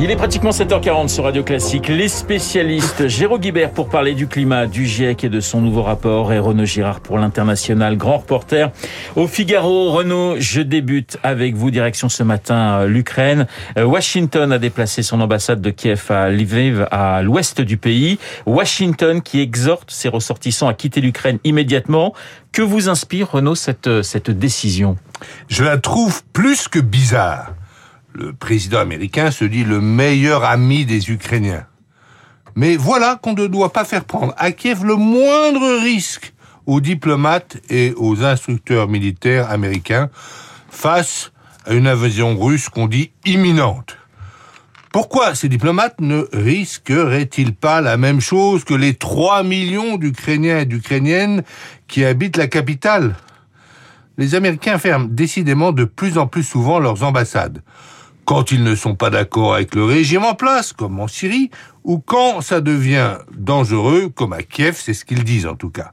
Il est pratiquement 7h40 sur Radio Classique. Les spécialistes, Jérôme Guibert pour parler du climat, du GIEC et de son nouveau rapport et Renaud Girard pour l'international, grand reporter au Figaro. Renaud, je débute avec vous, direction ce matin l'Ukraine. Euh, Washington a déplacé son ambassade de Kiev à Lviv, à l'ouest du pays. Washington qui exhorte ses ressortissants à quitter l'Ukraine immédiatement. Que vous inspire, Renaud, cette, cette décision? Je la trouve plus que bizarre le président américain se dit le meilleur ami des Ukrainiens. Mais voilà qu'on ne doit pas faire prendre à Kiev le moindre risque aux diplomates et aux instructeurs militaires américains face à une invasion russe qu'on dit imminente. Pourquoi ces diplomates ne risqueraient-ils pas la même chose que les 3 millions d'Ukrainiens et d'Ukrainiennes qui habitent la capitale? Les Américains ferment décidément de plus en plus souvent leurs ambassades quand ils ne sont pas d'accord avec le régime en place, comme en Syrie, ou quand ça devient dangereux, comme à Kiev, c'est ce qu'ils disent en tout cas.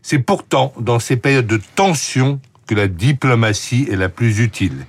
C'est pourtant dans ces périodes de tension que la diplomatie est la plus utile.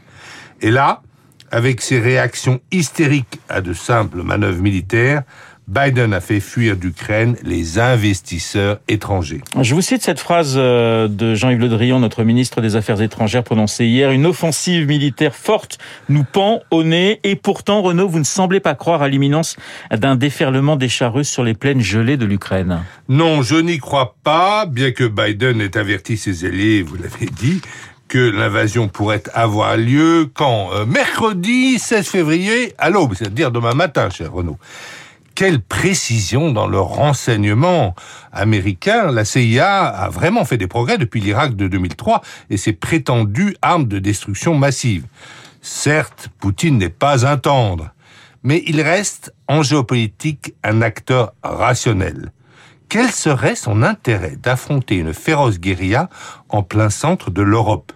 Et là, avec ses réactions hystériques à de simples manœuvres militaires, Biden a fait fuir d'Ukraine les investisseurs étrangers. Je vous cite cette phrase euh, de Jean-Yves Le Drian, notre ministre des Affaires étrangères, prononcée hier. Une offensive militaire forte nous pend au nez et pourtant, Renaud, vous ne semblez pas croire à l'imminence d'un déferlement des chars russes sur les plaines gelées de l'Ukraine. Non, je n'y crois pas, bien que Biden ait averti ses alliés, vous l'avez dit, que l'invasion pourrait avoir lieu quand euh, Mercredi 16 février à l'aube, c'est-à-dire demain matin, cher Renaud quelle précision dans le renseignement américain. La CIA a vraiment fait des progrès depuis l'Irak de 2003 et ses prétendues armes de destruction massive. Certes, Poutine n'est pas un tendre, mais il reste en géopolitique un acteur rationnel. Quel serait son intérêt d'affronter une féroce guérilla en plein centre de l'Europe?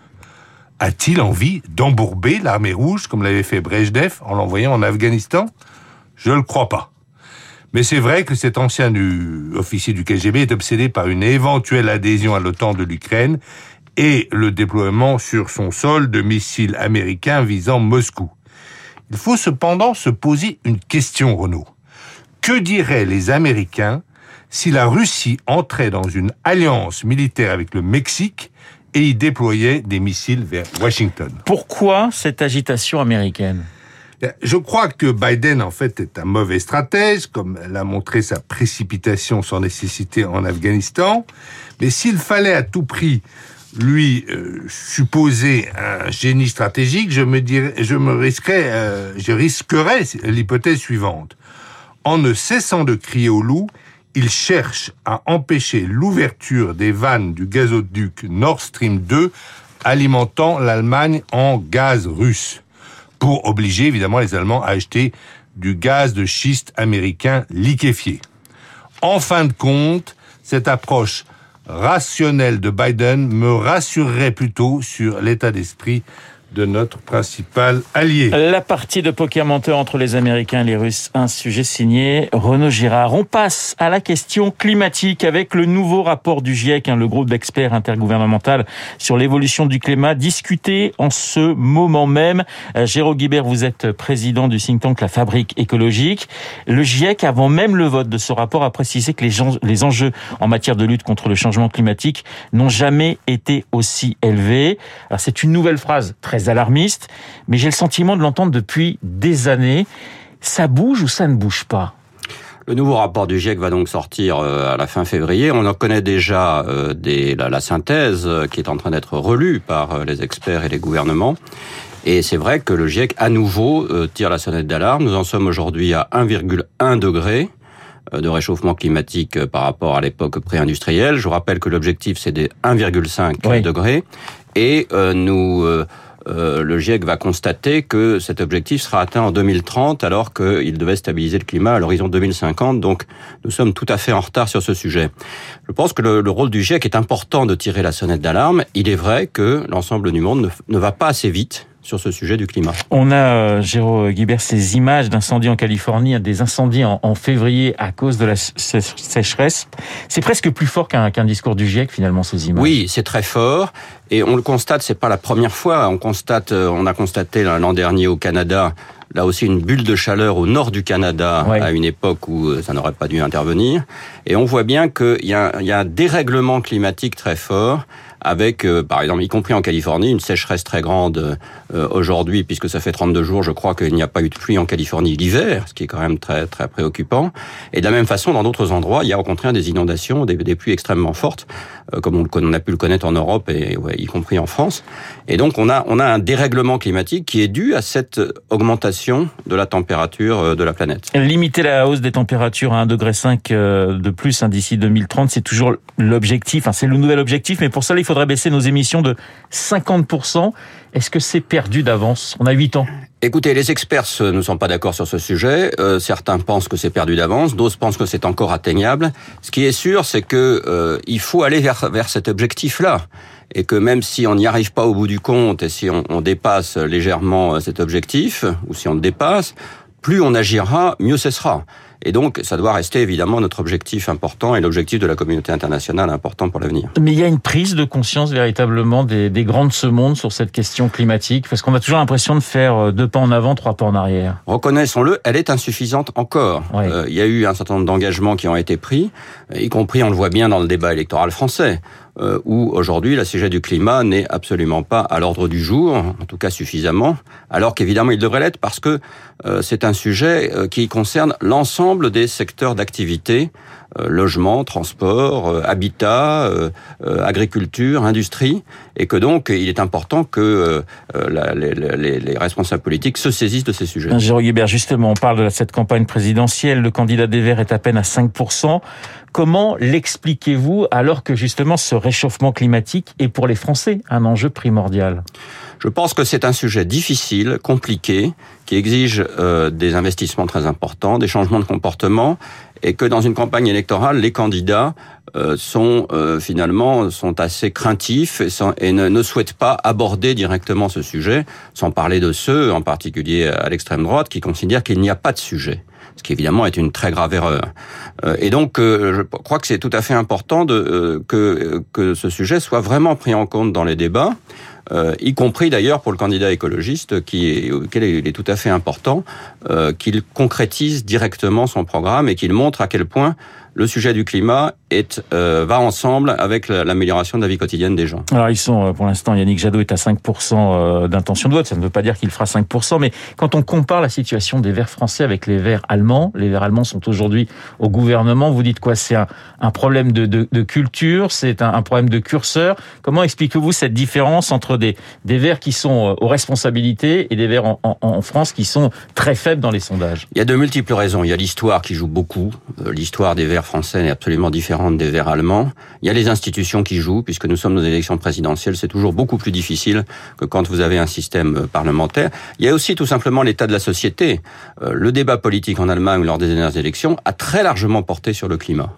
A-t-il envie d'embourber l'armée rouge comme l'avait fait Brejnev en l'envoyant en Afghanistan? Je ne le crois pas. Mais c'est vrai que cet ancien officier du KGB est obsédé par une éventuelle adhésion à l'OTAN de l'Ukraine et le déploiement sur son sol de missiles américains visant Moscou. Il faut cependant se poser une question, Renaud. Que diraient les Américains si la Russie entrait dans une alliance militaire avec le Mexique et y déployait des missiles vers Washington? Pourquoi cette agitation américaine? Je crois que Biden, en fait, est un mauvais stratège, comme l'a montré sa précipitation sans nécessité en Afghanistan. Mais s'il fallait à tout prix lui euh, supposer un génie stratégique, je me dirais, je me risquerais, euh, je risquerais l'hypothèse suivante. En ne cessant de crier au loup, il cherche à empêcher l'ouverture des vannes du gazoduc Nord Stream 2 alimentant l'Allemagne en gaz russe pour obliger évidemment les Allemands à acheter du gaz de schiste américain liquéfié. En fin de compte, cette approche rationnelle de Biden me rassurerait plutôt sur l'état d'esprit de notre principal allié. La partie de poker menteur entre les Américains et les Russes, un sujet signé Renaud Girard. On passe à la question climatique avec le nouveau rapport du GIEC, hein, le groupe d'experts intergouvernemental sur l'évolution du climat, discuté en ce moment même. Euh, Jérôme Guibert, vous êtes président du think tank La Fabrique écologique. Le GIEC, avant même le vote de ce rapport, a précisé que les enjeux en matière de lutte contre le changement climatique n'ont jamais été aussi élevés. C'est une nouvelle phrase très alarmiste, mais j'ai le sentiment de l'entendre depuis des années. Ça bouge ou ça ne bouge pas? Le nouveau rapport du GIEC va donc sortir euh, à la fin février. On en connaît déjà euh, des, la, synthèse euh, qui est en train d'être relue par les experts et les gouvernements. Et c'est vrai que le GIEC, à nouveau, tire la sonnette d'alarme. Nous en sommes aujourd'hui à 1,1 degré de réchauffement climatique par rapport à l'époque pré-industrielle. Je vous rappelle que l'objectif, c'est des 1,5 degrés. Et nous euh, le GIEC va constater que cet objectif sera atteint en 2030 alors qu'il devait stabiliser le climat à l'horizon 2050. Donc nous sommes tout à fait en retard sur ce sujet. Je pense que le, rôle du GIEC est important de tirer la sonnette d'alarme. Il est vrai que l'ensemble du monde ne, va pas assez vite sur ce sujet du climat. On a, euh, Géraud Guibert, ces images d'incendies en Californie, des incendies en, en, février à cause de la sécheresse. C'est presque plus fort qu'un discours du GIEC, finalement, ces images. Oui, c'est très fort. Et on le constate, c'est pas la première fois. On constate, euh, on a constaté l'an dernier au Canada, là aussi une bulle de chaleur au nord du Canada ouais. à une époque où euh, ça n'aurait pas dû intervenir. Et on voit bien qu'il y a un dérèglement climatique très fort avec, euh, par exemple, y compris en Californie, une sécheresse très grande euh, aujourd'hui, puisque ça fait 32 jours, je crois qu'il n'y a pas eu de pluie en Californie l'hiver, ce qui est quand même très très préoccupant. Et de la même façon, dans d'autres endroits, il y a au contraire des inondations, des, pluies extrêmement fortes, euh, comme on, a pu le connaître en Europe et ouais, y compris en France. Et donc on a on a un dérèglement climatique qui est dû à cette augmentation de la température de la planète. Limiter la hausse des températures à 1,5 degré de plus hein, d'ici 2030, c'est toujours l'objectif. Enfin, c'est le nouvel objectif, mais pour ça, il faudrait baisser nos émissions de 50%. Est-ce que c'est perdu d'avance? On a 8 ans. Écoutez, les experts ne sont pas d'accord sur ce sujet. Euh, certains pensent que c'est perdu d'avance, d'autres pensent que c'est encore atteignable. Ce qui est sûr, c'est que euh, il faut aller vers, vers cet objectif-là. Et que même si on n'y arrive pas au bout du compte et si on, on dépasse légèrement cet objectif, ou si on le dépasse, plus on agira, mieux ce sera. Et donc, ça doit rester évidemment notre objectif important et l'objectif de la communauté internationale important pour l'avenir. Mais il y a une prise de conscience véritablement des, des grands de ce monde sur cette question climatique, parce qu'on a toujours l'impression de faire deux pas en avant, trois pas en arrière. Reconnaissons-le, elle est insuffisante encore. Oui. Euh, il y a eu un certain nombre d'engagements qui ont été pris, y compris, on le voit bien dans le débat électoral français euh, où aujourd'hui la sujet du climat n'est absolument pas à l'ordre du jour, en tout cas suffisamment, alors qu'évidemment il devrait l'être parce que euh, c'est un sujet euh, qui concerne l'ensemble des secteurs d'activité, euh, logement, transport, euh, habitat, euh, agriculture, industrie, et que donc il est important que la, les, les, les, responsables politiques se saisissent de ces sujets. Jérôme Guibert, justement, on parle de cette campagne présidentielle, le candidat des Verts est à peine à 5%. Comment l'expliquez-vous alors que justement ce réchauffement climatique est pour les Français un enjeu primordial? Je pense que c'est un sujet difficile, compliqué, qui exige euh, des investissements très importants, des changements de comportement, et que dans une campagne électorale, les candidats euh, sont euh, finalement sont assez craintifs et, ne, ne, souhaitent pas aborder directement ce sujet, sans parler de ceux, en particulier à l'extrême droite, qui considèrent qu'il n'y a pas de sujet ce qui évidemment est une très grave erreur. Et donc, je crois que c'est tout à fait important de, que, que ce sujet soit vraiment pris en compte dans les débats. Euh, y compris d'ailleurs pour le candidat écologiste, qui est, auquel il est tout à fait important euh, qu'il concrétise directement son programme et qu'il montre à quel point le sujet du climat est, euh, va ensemble avec l'amélioration de la vie quotidienne des gens. Alors ils sont, euh, pour l'instant, Yannick Jadot est à 5% euh, d'intention de vote. Ça ne veut pas dire qu'il fera 5%, mais quand on compare la situation des Verts français avec les Verts allemands, les Verts allemands sont aujourd'hui au gouvernement. Vous dites quoi? C'est un, un, problème de, de, de culture, c'est un, un, problème de curseur. Comment expliquez-vous cette différence entre des, des Verts qui sont aux responsabilités et des Verts en, en, en France qui sont très faibles dans les sondages? Il y a de multiples raisons. Il y a l'histoire qui joue beaucoup. L'histoire des Verts français est absolument différente des Verts allemands. Il y a les institutions qui jouent, puisque nous sommes dans élections présidentielles, c'est toujours beaucoup plus difficile que quand vous avez un système parlementaire. Il y a aussi tout simplement l'état de la société. Le débat politique en Allemagne lors des dernières élections a très largement porté sur le climat.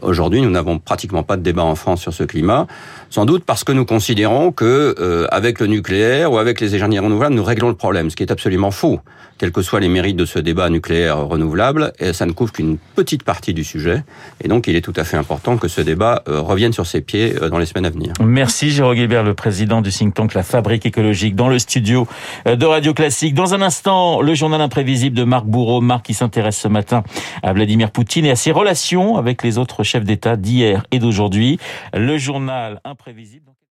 Aujourd'hui, nous n'avons pratiquement pas de débat en France sur ce climat, sans doute parce que nous considérons que euh, avec le nucléaire ou avec les énergies renouvelables, nous réglons le problème, ce qui est absolument faux. Quels que soient les mérites de ce débat nucléaire renouvelable, et ça ne couvre qu'une petite partie du sujet, et donc il est tout à fait important que ce débat euh, revienne sur ses pieds euh, dans les semaines à venir. Merci Jérôme Guébert, le président du think tank La Fabrique écologique, dans le studio de Radio Classique. Dans un instant, le journal imprévisible de Marc Bourreau, Marc qui s'intéresse ce matin à Vladimir Poutine et à ses relations avec les autres chefs d'État d'hier et d'aujourd'hui. Le journal imprévisible.